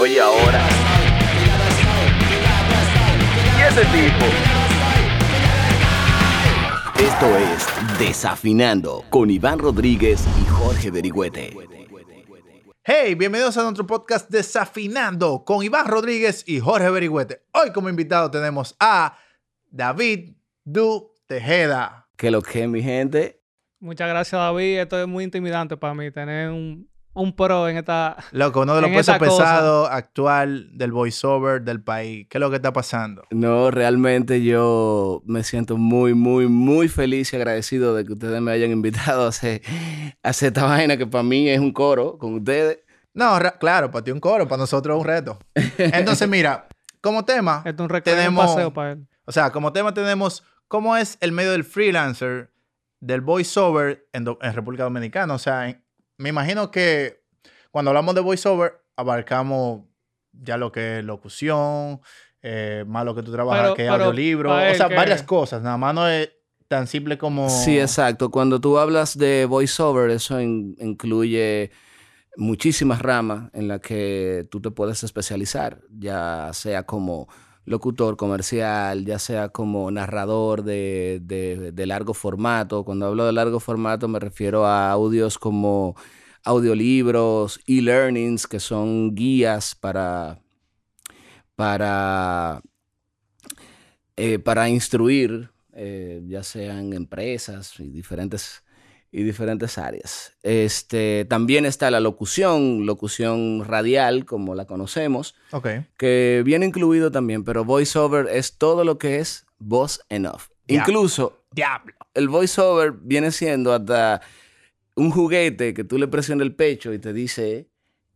Oye, ahora. ¿Y ese tipo? Esto es Desafinando con Iván Rodríguez y Jorge Berigüete. Hey, bienvenidos a nuestro podcast Desafinando con Iván Rodríguez y Jorge Berigüete. Hoy como invitado tenemos a David Du Tejeda. ¿Qué lo que, mi gente? Muchas gracias, David. Esto es muy intimidante para mí, tener un, un pro en esta. Loco, uno de los pesos pesados actual del voiceover del país. ¿Qué es lo que está pasando? No, realmente yo me siento muy, muy, muy feliz y agradecido de que ustedes me hayan invitado a hacer, a hacer esta vaina que para mí es un coro con ustedes. No, claro, para ti un coro, para nosotros es un reto. Entonces, mira, como tema, Esto es un Tenemos- un paseo para él. o sea, como tema tenemos cómo es el medio del freelancer, del voiceover en, en República Dominicana. O sea, en- me imagino que cuando hablamos de voiceover, abarcamos ya lo que es locución, eh, más lo que tú trabajas, Pero- que es pero audiolibro, o sea, que- varias cosas. Nada más no es tan simple como... Sí, exacto. Cuando tú hablas de voiceover, eso in- incluye muchísimas ramas en las que tú te puedes especializar, ya sea como locutor comercial, ya sea como narrador de, de- largo formato. Cuando hablo de largo formato me refiero a audios como audiolibros, e-learnings, que son guías para, para, eh, para instruir, eh, ya sean empresas y diferentes, y diferentes áreas. Este, también está la locución, locución radial, como la conocemos, Ok. que viene incluido también, pero voiceover es todo lo que es voz en off. Incluso Diablo. el voiceover viene siendo hasta un juguete que tú le presionas el pecho y te dice,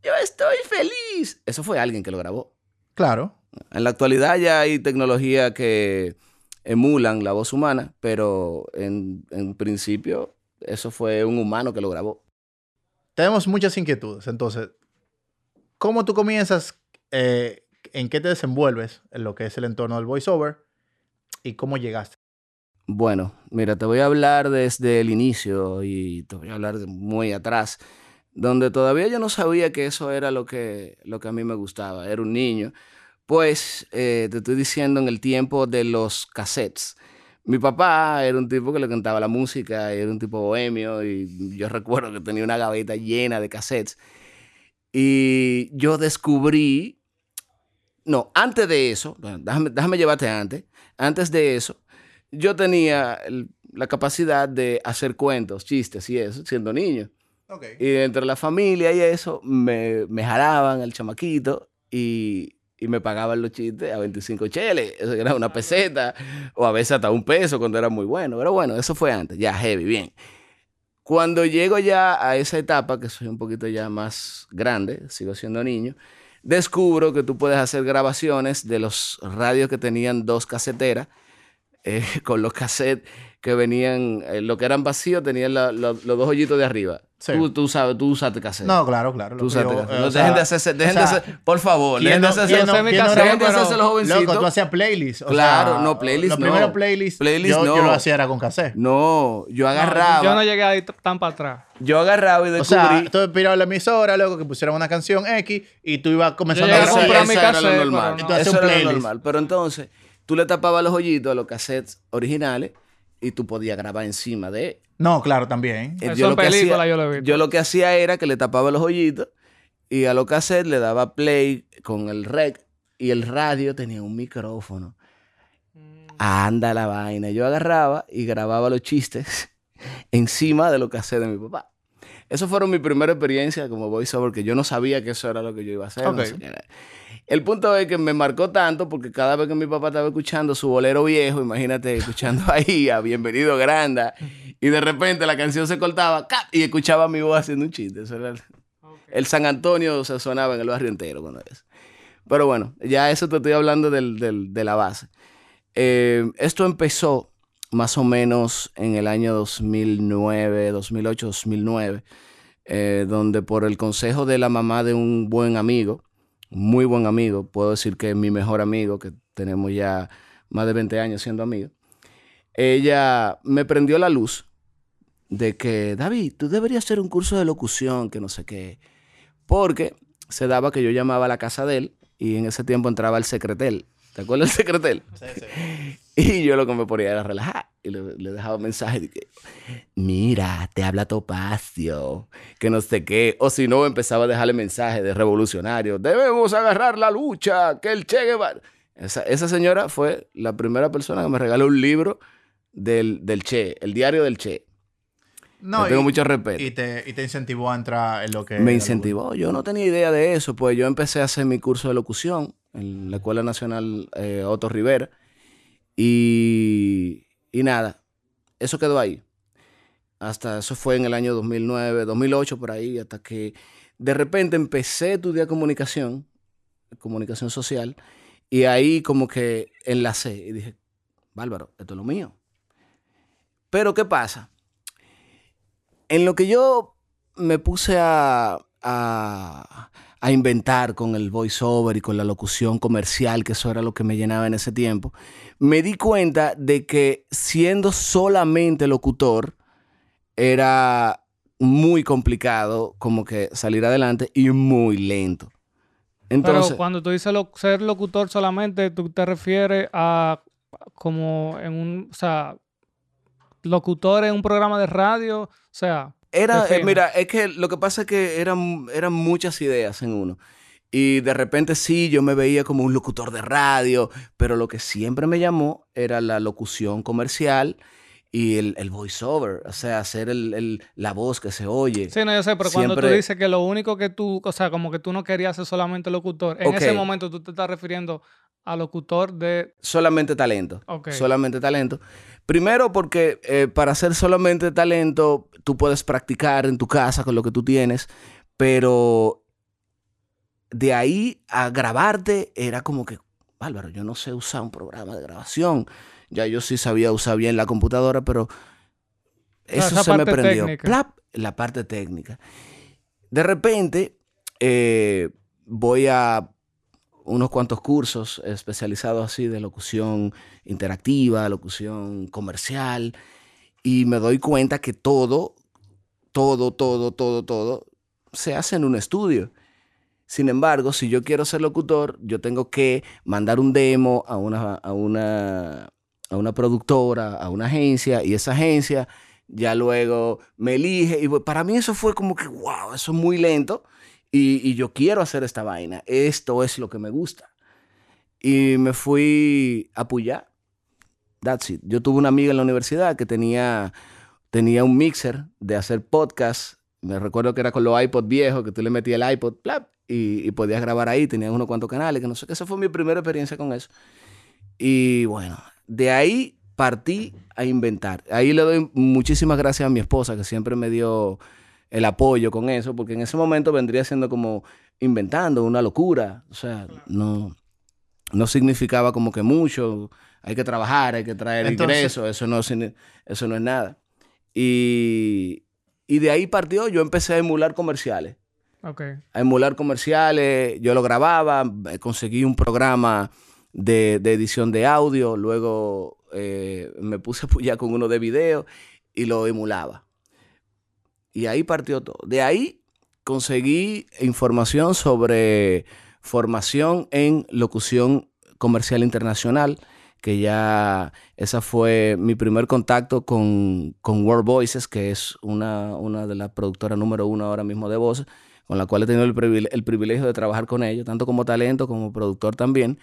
yo estoy feliz. Eso fue alguien que lo grabó. Claro. En la actualidad ya hay tecnología que emulan la voz humana, pero en, en principio eso fue un humano que lo grabó. Tenemos muchas inquietudes. Entonces, ¿cómo tú comienzas? eh, ¿En qué te desenvuelves en lo que es el entorno del voiceover? ¿Y cómo llegaste? Bueno, mira, te voy a hablar desde el inicio y te voy a hablar de muy atrás, donde todavía yo no sabía que eso era lo que, lo que a mí me gustaba, era un niño. Pues eh, te estoy diciendo en el tiempo de los cassettes. Mi papá era un tipo que le cantaba la música, era un tipo bohemio y yo recuerdo que tenía una gaveta llena de cassettes. Y yo descubrí, no, antes de eso, bueno, déjame, déjame llevarte antes, antes de eso, yo tenía el- la capacidad de hacer cuentos, chistes y eso, siendo niño. Y entre la familia y eso, me, me jalaban al chamaquito y, y me pagaban los chistes a 25 cheles. Eso era una peseta o a veces hasta un peso cuando era muy bueno. Pero bueno, eso fue antes, ya heavy, bien. Cuando llego ya a esa etapa, que soy un poquito ya más grande, sigo siendo niño, descubro que tú puedes hacer grabaciones de los radios que tenían dos caseteras, eh, con los cassettes que venían, eh, lo que eran vacíos, tenían la- la- los dos hoyitos de arriba. Sí. Tú, tú sabes, tú usaste cassette. No, claro, claro. Tú loco, usaste yo, cassette. eh, No, o dejen de hacerse, dejen o de hacer, por favor, ¿quién dejen de no- hacerse, no- Yo dejen de hacerse los Loco, jovencitos. tú hacías playlists. o Claro, sea, no, playlist Los no. primeros playlists, Playlist yo, yo no. lo hacía era con cassette. No, yo No, agarraba, yo no llegué ahí tan para atrás. yo agarraba y O descubrí. sea, tú piraba la emisora, luego que pusieran una canción X y tú ibas comenzando Yo a comprar mi cassette, Eso era lo normal. Pero entonces, tú le tapabas los hoyitos a los cassettes originales y tú podías grabar encima de No, claro, también. Eh, Eso en lo que película hacía- yo lo. Yo que hacía era que le tapaba los hoyitos y a los cassettes le daba play con el rec y el radio tenía un micrófono. Anda la vaina. Yo agarraba y grababa los chistes encima de los cassettes de mi papá. Eso fueron mi primera experiencia como voiceover, que yo no sabía que eso era lo que yo iba a hacer. no sé. El punto es que me marcó tanto porque cada vez que mi papá estaba escuchando su bolero viejo, imagínate, escuchando ahí a Bienvenido Granda, y de repente la canción se cortaba ¡cap! y escuchaba mi voz haciendo un chiste. Eso era el, el San Antonio se sonaba en el barrio entero con eso. Pero bueno, ya eso te estoy hablando del- del- de la base. Eh, esto empezó más o menos en el año 2009, 2008, 2009, eh, donde por el consejo de la mamá de un buen amigo, muy buen amigo, puedo decir que es mi mejor amigo, que tenemos ya más de 20 años siendo amigos, ella me prendió la luz de que, David, tú deberías hacer un curso de locución, que no sé qué, porque se daba que yo llamaba a la casa de él y en ese tiempo entraba el secretel. ¿Te acuerdas del secretel? Y yo lo que me ponía era relajar y le, le dejaba mensajes de que, mira, te habla Topacio, que no sé qué. O si no, empezaba a dejarle mensajes de revolucionario. Debemos agarrar la lucha, que el Che Guevara. Esa, esa señora fue la primera persona que me regaló un libro del, del Che, el diario del Che. No, Le tengo y- mucho respeto. Y te, y te incentivó a entrar en lo que... Me incentivó. Yo no tenía idea de eso, pues yo empecé a hacer mi curso de locución en la Escuela Nacional eh, Otto Rivera. Y, y nada, eso quedó ahí. Hasta eso fue en el año 2009, 2008, por ahí, hasta que de repente empecé a estudiar comunicación, comunicación social, y ahí como que enlacé y dije, bárbaro, esto es lo mío. Pero ¿qué pasa? En lo que yo me puse a, a, a inventar con el voiceover y con la locución comercial, que eso era lo que me llenaba en ese tiempo, me di cuenta de que siendo solamente locutor era muy complicado como que salir adelante y muy lento. Entonces, Pero cuando tú dices lo- ser locutor solamente, tú te refieres a como en un, o sea, locutor en un programa de radio, o sea, Era, eh, mira, es que lo que pasa es que eran, eran muchas ideas en uno. Y de repente sí, yo me veía como un locutor de radio, pero lo que siempre me llamó era la locución comercial y el, el voiceover, o sea, hacer el, el- la voz que se oye. sí, no, yo sé, pero cuando tú dices que lo único que tú, o sea, como que tú no querías ser solamente locutor, en ese momento tú te estás refiriendo a locutor de, Solamente talento. Ok. Solamente talento. Primero porque eh, para hacer solamente talento, tú puedes practicar en tu casa con lo que tú tienes, pero de ahí a grabarte era como que, Bárbaro, yo no sé usar un programa de grabación. Ya yo sí sabía usar bien la computadora, pero eso se me prendió. Plap, la parte técnica. De repente, eh, voy a unos cuantos cursos especializados así de locución interactiva, locución comercial, y me doy cuenta que todo, todo, todo, todo, todo se hace en un estudio. Sin embargo, si yo quiero ser locutor, yo tengo que mandar un demo a una, a una, a una productora, a una agencia, y esa agencia ya luego me elige. Y para mí eso fue como que, wow, eso es muy lento. Y, yo quiero hacer esta vaina. Esto es lo que me gusta. Y me fui a Puyá. That's it. Yo tuve una amiga en la universidad que tenía, tenía un mixer de hacer podcast. Me recuerdo que era con los iPod viejos, que tú le metías el iPod, plap, y, y podías grabar ahí. Tenías unos cuantos canales, que no sé qué. Esa fue mi primera experiencia con eso. Y bueno, de ahí partí a inventar. Ahí le doy muchísimas gracias a mi esposa, que siempre me dio el apoyo con eso, porque en ese momento vendría siendo como inventando una locura. O sea, no, no significaba como que mucho. Hay que trabajar, hay que traer Entonces- ingresos, eso no, eso no es nada. Y, y de ahí partió, yo empecé a emular comerciales a emular comerciales, yo lo grababa, eh, conseguí un programa de, de edición de audio, luego eh, me puse a apoyar con uno de video y lo emulaba. Y ahí partió todo. De ahí conseguí información sobre formación en locución comercial internacional, que ya esa fue mi primer contacto con, con World Voices, que es una, una de las productoras número uno ahora mismo de voces, con la cual he tenido el, privile- el privilegio de trabajar con ellos, tanto como talento como productor también.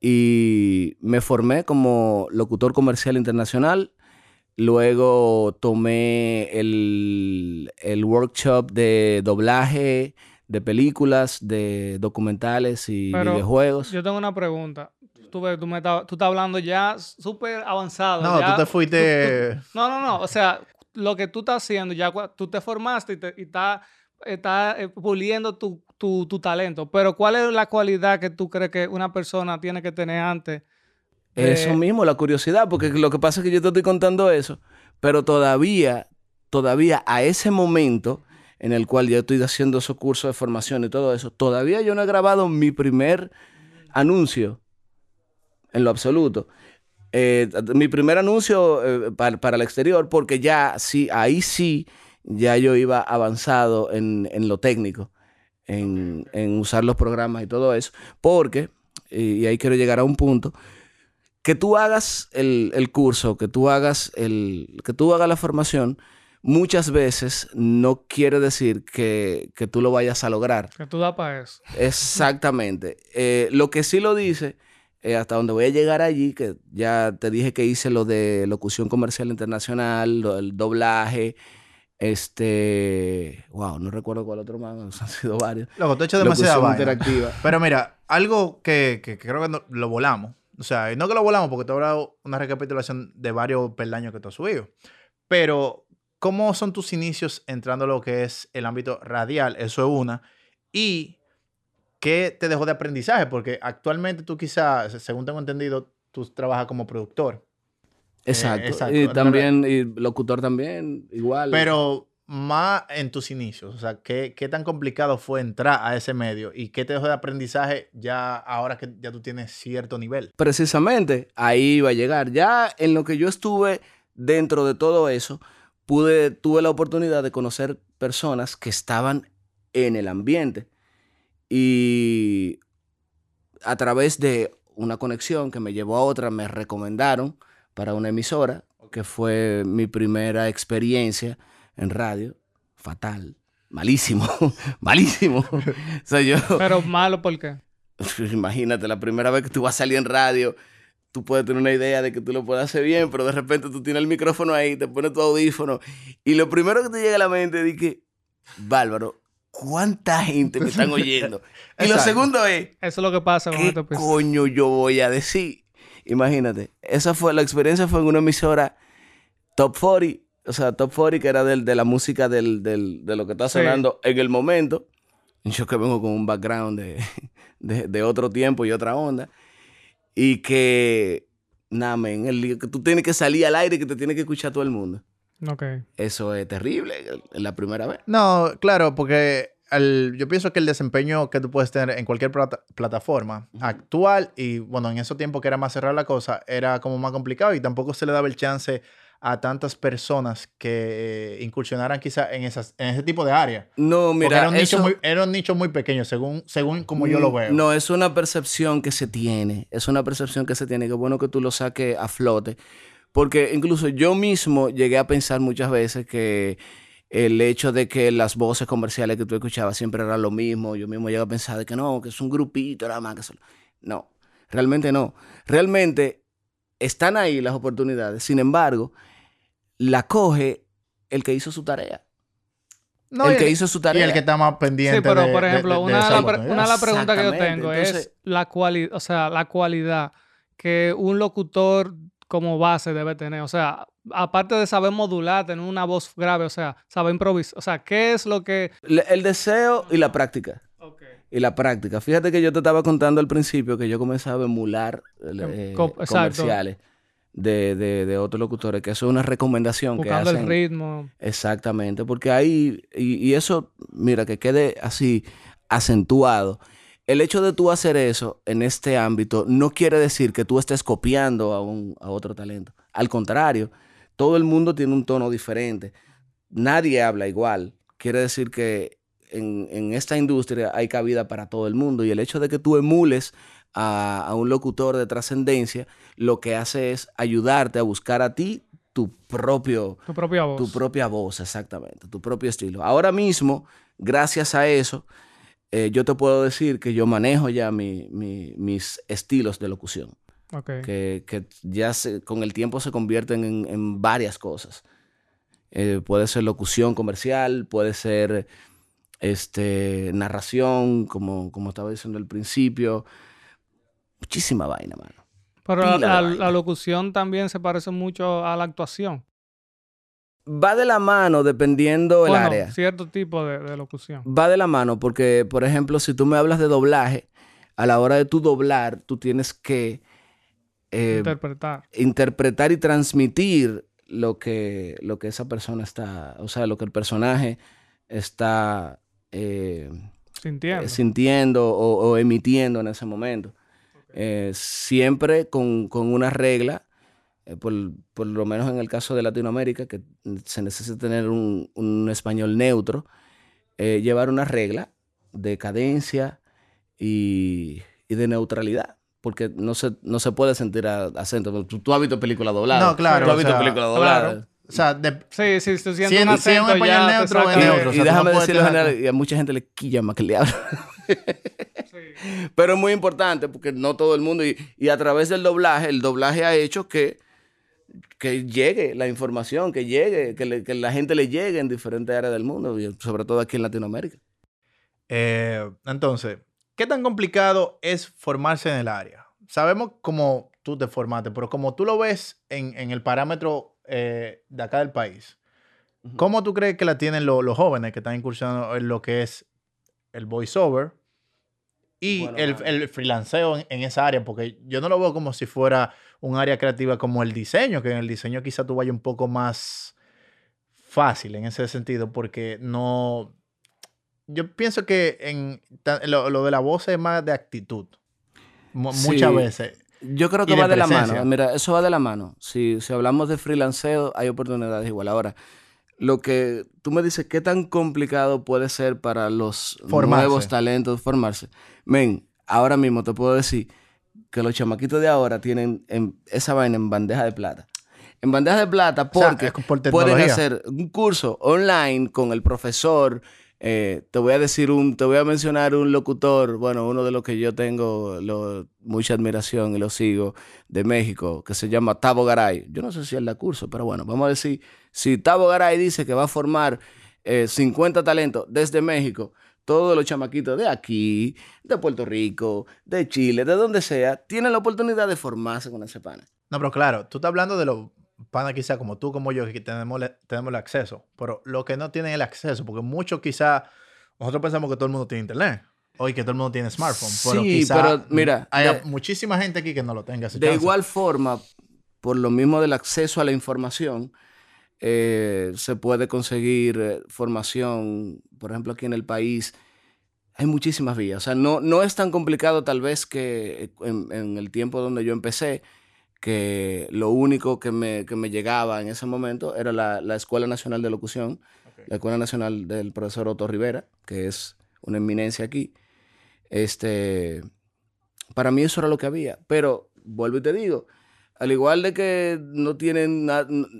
Y me formé como locutor comercial internacional. Luego tomé el, el workshop de doblaje de películas, de documentales y Pero videojuegos. yo tengo una pregunta. Tú, tú, me tú estás hablando ya súper avanzado. No, ya- tú te fuiste... tú- no, no, no. O sea, lo que tú estás haciendo, ya tú te formaste y, te- y estás está, eh, puliendo tu, tu, tu talento. Pero ¿cuál es la cualidad que tú crees que una persona tiene que tener antes? Eso mismo, la curiosidad, porque lo que pasa es que yo te estoy contando eso, pero todavía, todavía a ese momento en el cual yo estoy haciendo esos cursos de formación y todo eso, todavía yo no he grabado mi primer anuncio en lo absoluto. Eh, mi primer anuncio eh, para, para el exterior, porque ya sí, ahí sí, ya yo iba avanzado en, en lo técnico. en, en usar los programas y todo eso, porque, y ahí quiero llegar a un punto, que tú hagas el, el curso, que tú hagas el, que tú hagas la formación, muchas veces no quiere decir que, que tú lo vayas a lograr. Que tú das para eso. Exactamente. Eh, lo que sí lo dice, eh, hasta donde voy a llegar allí, que ya te dije que hice lo de locución comercial internacional, lo del doblaje, este, wow, no recuerdo cuál otro más, han sido varios. Loco, tú has hecho demasiada interactiva. Pero mira, algo que, que- que creo que no- lo volamos. O sea, no que lo volamos porque te he hablado una recapitulación de varios peldaños que tú has subido. Pero, ¿cómo son tus inicios entrando a lo que es el ámbito radial? Eso es una. Y, ¿qué te dejó de aprendizaje? Porque actualmente tú quizás, según tengo entendido, tú trabajas como productor. Exacto. exacto. Y también, y locutor también, igual. Pero más en tus inicios, o sea, ¿qué, qué tan complicado fue entrar a ese medio y qué te dejó de aprendizaje ya ahora que ya tú tienes cierto nivel? Precisamente, ahí iba a llegar. Ya en lo que yo estuve dentro de todo eso, pude, tuve la oportunidad de conocer personas que estaban en el ambiente. Y a través de una conexión que me llevó a otra, me recomendaron para una emisora, que fue mi primera experiencia en radio. Fatal, malísimo, malísimo. o sea, yo... Pero malo, ¿por qué? Imagínate, la primera vez que tú vas a salir en radio, tú puedes tener una idea de que tú lo puedes hacer bien, pero de repente tú tienes el micrófono ahí, te pones tu audífono, y lo primero que te llega a la mente es que, bárbaro, ¿cuánta gente me están oyendo? Y lo segundo es, Eso es lo que pasa con ¿qué este coño yo voy a decir? Imagínate, esa fue, la experiencia fue en una emisora Top 40, o sea, Top 40 que era del- de la música del, del- de lo que está Sí. sonando en el momento. Yo que vengo con un background de, de, de otro tiempo y otra onda. Y que, nada, men, el que tú tienes que salir al aire y que te tiene que escuchar todo el mundo. Ok. Eso es terrible, la primera vez. No, claro, porque el- yo pienso que el desempeño que tú puedes tener en cualquier plata- plataforma actual y bueno, en esos tiempos que era más cerrada la cosa, era como más complicado y tampoco se le daba el chance a tantas personas que eh, incursionaran quizá en, esas, en ese tipo de áreas. No, mira, era un, nicho muy, era un nicho muy pequeño, según, según como yo lo veo. No, es una percepción que se tiene. Es una percepción que se tiene. Que bueno que tú lo saques a flote. Porque incluso yo mismo llegué a pensar muchas veces que el hecho de que las voces comerciales que tú escuchabas siempre eran lo mismo. Yo mismo llegué a pensar de que no, que es un grupito, nada más que solo. No, realmente no. Realmente están ahí las oportunidades. Sin embargo, la coge el que hizo su tarea. No, el y que hizo su y tarea. el que está más pendiente Sí, pero de- por ejemplo, de- de una, de la una de las preguntas que yo tengo es la cualidad, o sea, la cualidad que un locutor como base debe tener. O sea, aparte de saber modular, tener una voz grave, o sea, saber improvisar. O sea, ¿qué es lo que... Le- El deseo y la práctica. Y la práctica. Fíjate que yo te estaba contando al principio que yo comenzaba a emular eh, Co- exacto. De, de, de otros locutores, que eso es una recomendación que Buscando el hacen. ritmo. Exactamente, porque ahí, y, y eso, mira, que quede así acentuado. El hecho de tú hacer eso en este ámbito no quiere decir que tú estés copiando a, un, a otro talento. Al contrario, todo el mundo tiene un tono diferente. Nadie habla igual. Quiere decir que en, en esta industria hay cabida para todo el mundo. Y el hecho de que tú emules a, a un locutor de trascendencia, lo que hace es ayudarte a buscar a ti tu propio, Tu propia voz. tu propia voz, exactamente, tu propio estilo. Ahora mismo, gracias a eso, eh, yo te puedo decir que yo manejo ya mi- mi- mis estilos de locución, que, que ya se- con el tiempo se convierten en, en varias cosas. Eh, puede ser locución comercial, puede ser este, narración, como, como estaba diciendo al principio. Muchísima vaina, mano. Pero la, locución también se parece mucho a la actuación. Va de la mano dependiendo el Bueno, área. cierto tipo de, de locución. va de la mano porque, por ejemplo, si tú me hablas de doblaje, a la hora de tú doblar, tú tienes que eh, Interpretar. interpretar y transmitir lo que, lo que esa persona está, o sea, lo que el personaje está eh, Sintiendo. eh, sintiendo o, o emitiendo en ese momento. Eh, siempre con, con una regla, eh, por, por lo menos en el caso de Latinoamérica, que se necesita tener un, un español neutro, eh, llevar una regla de cadencia y, y de neutralidad. Porque no se, no se puede sentir a- acento. Tú, tú has visto películas dobladas. No, claro, Tú has visto sea, películas dobladas. claro. O sea, de- Sí, sí, tú sientes Si un es- si es un acento español ya te neutro, saca es Y, de- neutro. o y sea, no déjame puedes decirlo general, y a mucha gente le quilla más que le habla. Sí. Pero es muy importante porque no todo el mundo, y, y a través del doblaje, el doblaje ha hecho que, que llegue la información, que llegue, que, le- que la gente le llegue en diferentes áreas del mundo, y sobre todo aquí en Latinoamérica. Eh, entonces, ¿qué tan complicado es formarse en el área? Sabemos cómo tú te formaste, pero como tú lo ves en, en el parámetro eh, de acá del país. ¿cómo tú crees que la tienen lo- los jóvenes que están incursionando en lo que es el voiceover y Bueno, el, el freelanceo en, en esa área? Porque yo no lo veo como si fuera un área creativa como el diseño, que en el diseño quizá tú vayas un poco más fácil en ese sentido, porque no... Yo pienso que en lo, lo de la voz es más de actitud. Sí. Muchas veces. Yo creo que va de la mano. Mira, eso va de la mano. Si, si hablamos de freelanceo, hay oportunidades igual. Ahora, lo que tú me dices, ¿qué tan complicado puede ser para los Formarse. nuevos talentos formarse? Men, ahora mismo te puedo decir que los chamaquitos de ahora tienen en- esa vaina en bandeja de plata. En bandeja de plata O sea, porque por pueden hacer un curso online con el profesor. Eh, te voy a decir un, te voy a mencionar un locutor, bueno, uno de los que yo tengo mucha admiración y lo sigo de México, que se llama Tavo Garay. Yo no sé si él da curso, pero bueno, vamos a decir, si Tavo Garay dice que va a formar eh, 50 talentos desde México, todos los chamaquitos de aquí, de Puerto Rico, de Chile, de donde sea, tienen la oportunidad de formarse con ese pana. No, pero claro, tú estás hablando de los panas quizá como tú, como yo, que tenemos, tenemos el acceso, pero los que no tienen el acceso, porque muchos quizá, nosotros pensamos que todo el mundo tiene internet, o y que todo el mundo tiene smartphone, pero Sí, quizá pero mira, hay de- muchísima gente aquí que no lo tenga. De chance. igual forma, por lo mismo del acceso a la información, eh, se puede conseguir eh, formación, por ejemplo, aquí en el país. Hay muchísimas vías. O sea, no, no es tan complicado tal vez que en, en el tiempo donde yo empecé, que lo único que me, que me llegaba en ese momento era la, la Escuela Nacional de Locución, Ok. la Escuela Nacional del profesor Otto Rivera, que es una eminencia aquí. Este, para mí eso era lo que había. Pero, vuelvo y te digo, al igual de que no tienen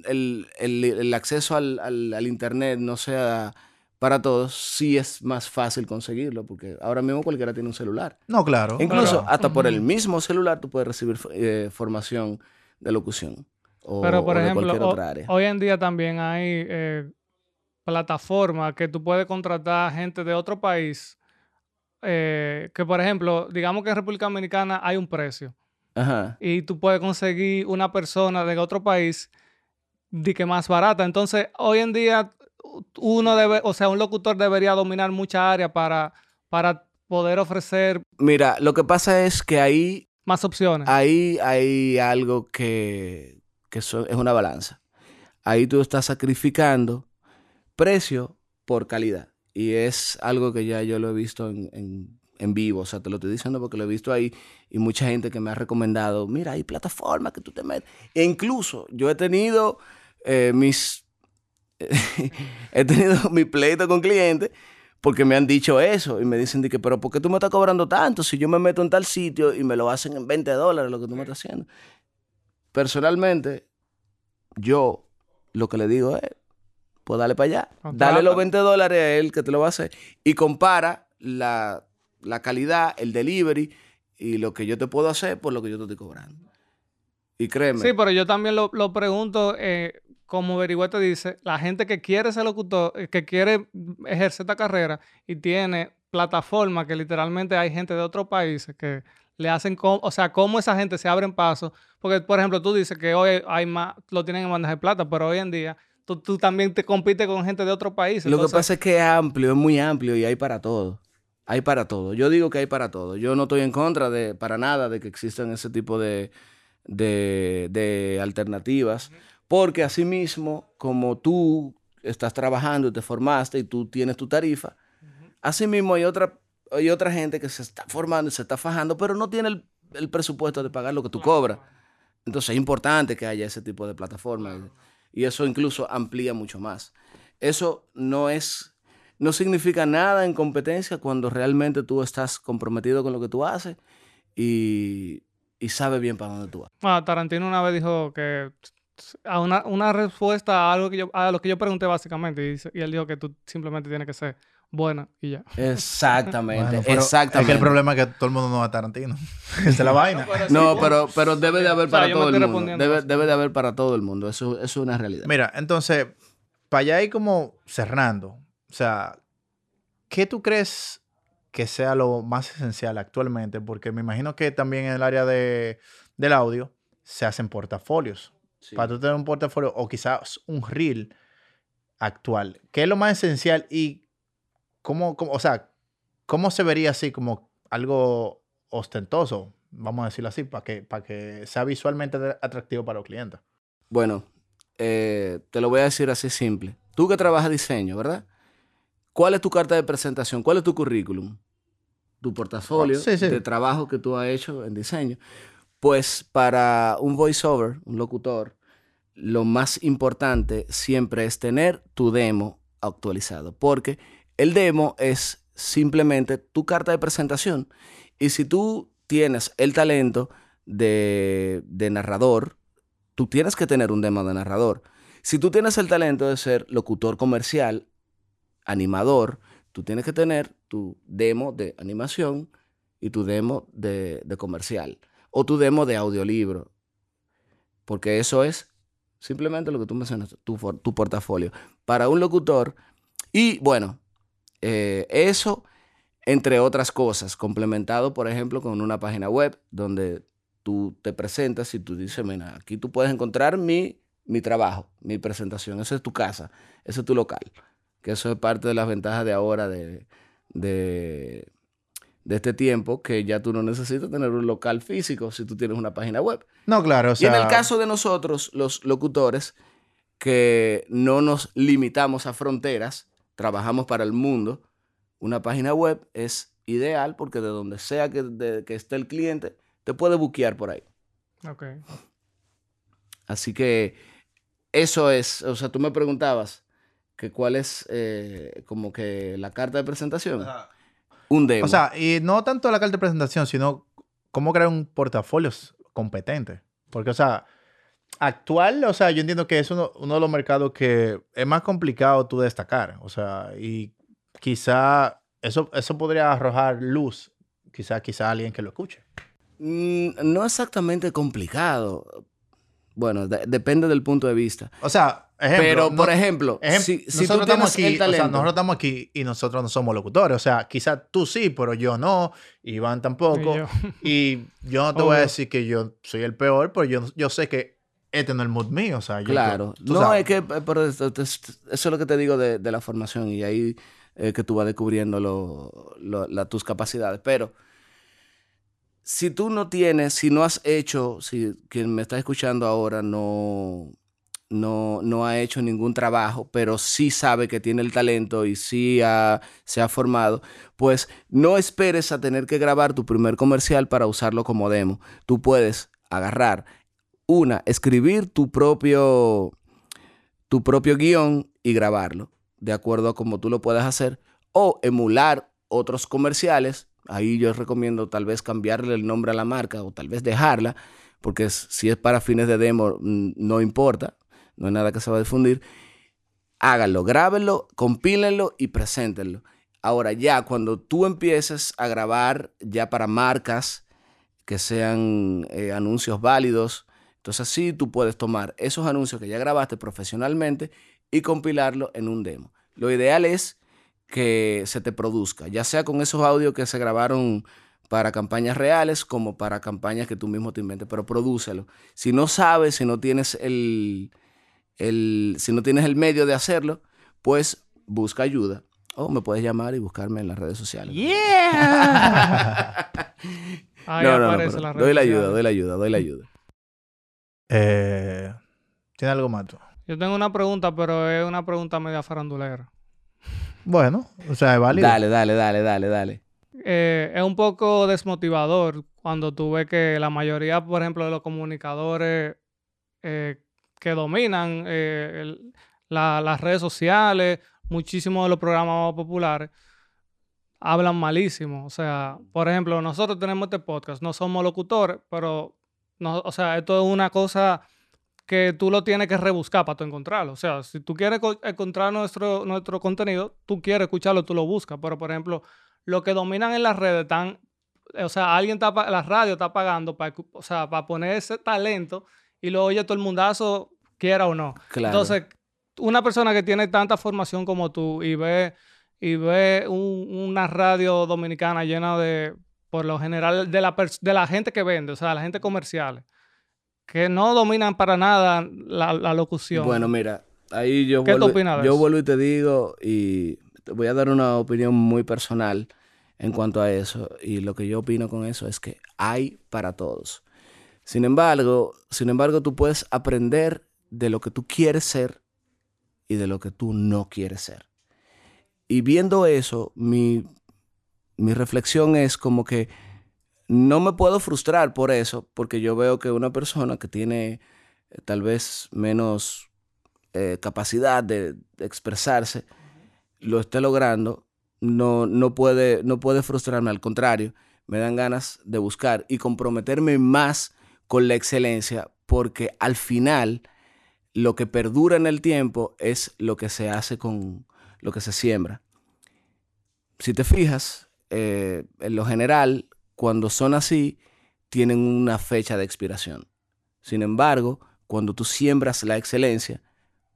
el, el- el acceso al, al- al Internet, no sea para todos, sí es más fácil conseguirlo, porque ahora mismo cualquiera tiene un celular. No, claro. Incluso claro. hasta por el mismo celular tú puedes recibir eh, formación de locución. O, Pero, por o de ejemplo, cualquier ho- otra área. hoy en día también hay eh, plataformas que tú puedes contratar gente de otro país. eh, que, por ejemplo, digamos que en República Dominicana hay un precio Ajá. y tú puedes conseguir una persona de otro país de que más barata. Entonces, hoy en día, uno debe, o sea, un locutor debería dominar mucha área para, para poder ofrecer Mira, lo que pasa es que ahí más opciones. ahí hay algo que, que so- es una balanza. Ahí tú estás sacrificando precio por calidad. Y es algo que ya yo lo he visto en, en- en vivo. O sea, te lo estoy diciendo porque lo he visto ahí y mucha gente que me ha recomendado, mira, hay plataformas que tú te metes. E incluso yo he tenido eh, mis... he tenido mi pleito con clientes porque me han dicho eso y me dicen de que, pero ¿por qué tú me estás cobrando tanto si yo me meto en tal sitio y me lo hacen en 20 dólares lo que tú me estás haciendo? Personalmente, yo lo que le digo es, pues dale para allá, dale los Contrata. 20 dólares a él que te lo va a hacer y compara la, la calidad, el delivery y lo que yo te puedo hacer por lo que yo te estoy cobrando. Y créeme, Sí, pero yo también lo, lo pregunto, eh, como Berigüete dice, la gente que quiere ser locutor, eh, que quiere ejercer esta carrera y tiene plataformas que literalmente hay gente de otros países que le hacen, o sea, cómo esa gente se abren paso. Porque, por ejemplo, tú dices que hoy hay más, lo tienen en bandeja de plata, pero hoy en día tú, tú también te compites con gente de otros países. Lo que pasa es que es amplio, es muy amplio y hay para todo. Hay para todo. Yo digo que hay para todo. Yo no estoy en contra de, para nada, de que existan ese tipo de, de, de alternativas. Porque asimismo, como tú estás trabajando y te formaste y tú tienes tu tarifa, asimismo hay otra, hay otra gente que se está formando y se está fajando, pero no tiene el, el presupuesto de pagar lo que tú cobras. Entonces es importante que haya ese tipo de plataformas y eso incluso amplía mucho más. Eso no es, no significa nada en competencia cuando realmente tú estás comprometido con lo que tú haces y, y sabes bien para dónde tú vas. Ah, Tarantino una vez dijo que a una, una respuesta a algo que yo, a lo que yo pregunté básicamente y, él dijo que tú simplemente tienes que ser buena y ya. Exactamente, Bueno, exactamente. Es que el problema es que todo el mundo no va a Tarantino. Esa es la vaina. No, pero, pero debe de haber O sea, para todo el mundo. Debe, eso. debe de haber para todo el mundo. Eso, eso es una realidad. Mira, entonces, para allá ir como cerrando, o sea, ¿qué tú crees que sea lo más esencial actualmente? Porque me imagino que también en el área de, del audio se hacen portafolios. Sí. Para tú tener un portafolio o quizás un reel actual, ¿qué es lo más esencial y cómo, cómo- o sea, cómo se vería así como algo ostentoso, vamos a decirlo así, para que, para que sea visualmente atractivo para los clientes? Bueno, eh, te lo voy a decir así simple. Tú que trabajas diseño, ¿verdad? ¿Cuál es tu carta de presentación? ¿Cuál es tu currículum? Tu portafolio Sí, sí. de trabajo que tú has hecho en diseño. Pues para un voiceover, un locutor, lo más importante siempre es tener tu demo actualizado. Porque el demo es simplemente tu carta de presentación. Y si tú tienes el talento de, de narrador, tú tienes que tener un demo de narrador. Si tú tienes el talento de ser locutor comercial, animador, tú tienes que tener tu demo de animación y tu demo de, de comercial o tu demo de audiolibro. Porque eso es simplemente lo que tú mencionas, tu, tu portafolio. Para un locutor, y bueno, eh, eso entre otras cosas, complementado, por ejemplo, con una página web donde tú te presentas y tú dices, mira, aquí tú puedes encontrar mi, mi trabajo, mi presentación, esa es tu casa, ese es tu local, que eso es parte de las ventajas de ahora de, de este tiempo, que ya tú no necesitas tener un local físico si tú tienes una página web. No, claro, o y en el caso de nosotros, los locutores, que no nos limitamos a fronteras, trabajamos para el mundo, una página web es ideal porque de donde sea que, de- que esté el cliente, te puede buquear por ahí. Ok. Así que eso es, o sea, tú me preguntabas que cuál es eh, como que la carta de presentación. Un demo. O sea, y no tanto la carta de presentación, sino cómo crear un portafolio competente. Porque, o sea, actual, o sea, yo entiendo que es uno, uno de los mercados que es más complicado tú destacar. O sea, y quizá eso, eso podría arrojar luz, quizá, quizá alguien que lo escuche. Mm, no exactamente complicado. Bueno, de- depende del punto de vista. O sea, ejemplo, Pero, no- por ejemplo, Ejem- si, si tú nosotros estamos tienes aquí, el talento... O sea, nosotros estamos aquí y nosotros no somos locutores. O sea, quizá tú sí, pero yo no. Iván tampoco. Y yo. Y yo no te voy a decir que yo soy el peor, pero yo, yo sé que este no es el mood mío. O sea, yo- Claro. tú No, sabes. es que eh, pero eso es lo que te digo de, de la formación y ahí eh, que tú vas descubriendo lo- lo- la- tus capacidades. Pero si tú no tienes, si no has hecho, si quien me está escuchando ahora no, no, no ha hecho ningún trabajo, pero sí sabe que tiene el talento y sí ha- se ha formado, pues no esperes a tener que grabar tu primer comercial para usarlo como demo. Tú puedes agarrar una, escribir tu propio, tu propio guion y grabarlo, de acuerdo a cómo tú lo puedas hacer, o emular otros comerciales. Ahí yo recomiendo tal vez cambiarle el nombre a la marca o tal vez dejarla, porque si es para fines de demo, no importa, no hay nada que se va a difundir. Háganlo, grábenlo, compílenlo y preséntenlo. Ahora ya, cuando tú empieces a grabar ya para marcas que sean eh, anuncios válidos, entonces sí, tú puedes tomar esos anuncios que ya grabaste profesionalmente y compilarlo en un demo. Lo ideal es que se te produzca, ya sea con esos audios que se grabaron para campañas reales como para campañas que tú mismo te inventes, pero prodúcelo. Si no sabes, si no tienes el, el- si no tienes el medio de hacerlo, pues busca ayuda. O me puedes llamar y buscarme en las redes sociales. Ahí no, no, no, pero la doy la ayuda, doy la ayuda, doy la ayuda. Eh, ¿Tiene algo más tú? Yo tengo una pregunta, pero es una pregunta media farandulera. Bueno, o sea, es válido. Dale, dale, dale, dale, dale. Eh, es un poco desmotivador cuando tú ves que la mayoría, por ejemplo, de los comunicadores eh, que dominan eh, las redes sociales, muchísimos de los programas populares hablan malísimo. O sea, por ejemplo, nosotros tenemos este podcast, no somos locutores, pero, no, o sea, esto es una cosa que tú lo tienes que rebuscar para tú encontrarlo. O sea, si tú quieres encontrar nuestro, nuestro contenido, tú quieres escucharlo, tú lo buscas. Pero, por ejemplo, lo que dominan en las redes están, o sea, alguien está, la radio está pagando para, o sea, para poner ese talento y lo oye todo el mundazo, quiera o no. Entonces, una persona que tiene tanta formación como tú y ve, y ve una radio dominicana llena de, por lo general, de la, de la gente que vende, o sea, la gente comercial, que no dominan para nada la, locución. Bueno, mira, ahí yo, vuelvo, yo vuelvo y te digo, y te voy a dar una opinión muy personal en cuanto a eso, y lo que yo opino con eso es que hay para todos. Sin embargo, sin embargo, tú puedes aprender de lo que tú quieres ser y de lo que tú no quieres ser. Y viendo eso, mi, reflexión es como que no me puedo frustrar por eso, porque yo veo que una persona que tiene eh, tal vez menos eh, capacidad de, expresarse, lo esté logrando, no, no, puede, no puede frustrarme, al contrario, me dan ganas de buscar y comprometerme más con la excelencia, porque al final lo que perdura en el tiempo es lo que se hace con lo que se siembra. Si te fijas, eh, en lo general, cuando son así, tienen una fecha de expiración. Sin embargo, cuando tú siembras la excelencia,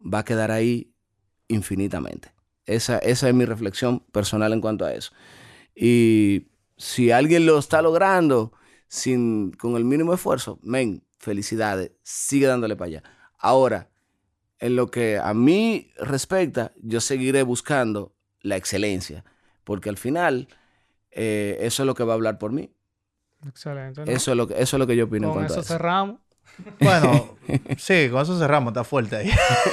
va a quedar ahí infinitamente. Esa, esa es mi reflexión personal en cuanto a eso. Y si alguien lo está logrando sin, con el mínimo esfuerzo, men, felicidades, sigue dándole para allá. Ahora, en lo que a mí respecta, yo seguiré buscando la excelencia, porque al final eh, eso es lo que va a hablar por mí. Excelente. Eso, es lo que, eso es lo que yo opino. Con en eso, cerramos. Bueno, sí, con eso cerramos, está fuerte ahí.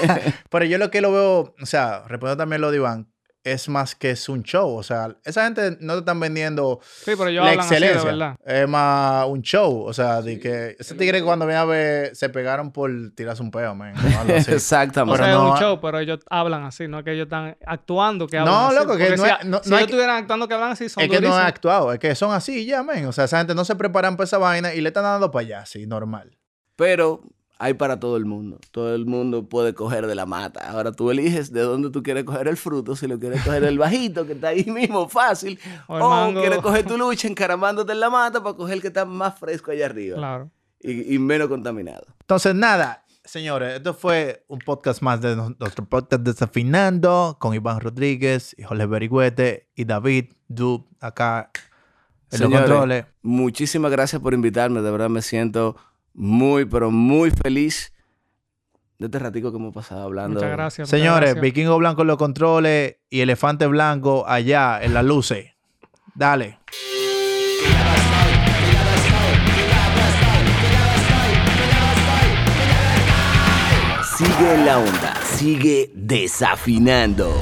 Pero yo lo que lo veo, o sea, respondo también lo de Iván, es más que es un show. O sea, esa gente no te están vendiendo sí, pero yo la excelencia. verdad. Es más un show. O sea, de que ese tigre cuando viene a ver se pegaron por tirarse un peo, man. Exactamente. O sea, es un show, pero ellos hablan así, no es que ellos están actuando que hablan no, así. Loco, que no, si, no, si ellos estuvieran actuando que hablan así, son Es que no es actuado, es que son así ya, man. O sea, esa gente no se preparan para esa vaina y le están dando para allá, sí, normal. Pero hay para todo el mundo. Todo el mundo puede coger de la mata. Ahora tú eliges de dónde tú quieres coger el fruto. Si lo quieres coger el bajito, que está ahí mismo, fácil. O, quieres coger tu lucha encaramándote en la mata para coger el que está más fresco allá arriba. Claro. Y, menos contaminado. Entonces, nada. Señores, esto fue un podcast más de nuestro podcast Desafinando con Iván Rodríguez y Jorge Berigüete y David Dub acá en los controles. Muchísimas gracias por invitarme. De verdad me siento muy, pero muy feliz de este ratico que hemos pasado hablando. Muchas gracias. Señores, Vikingo Blanco en los controles y Elefante Blanco allá en las luces. Dale. Sigue en la onda, sigue desafinando.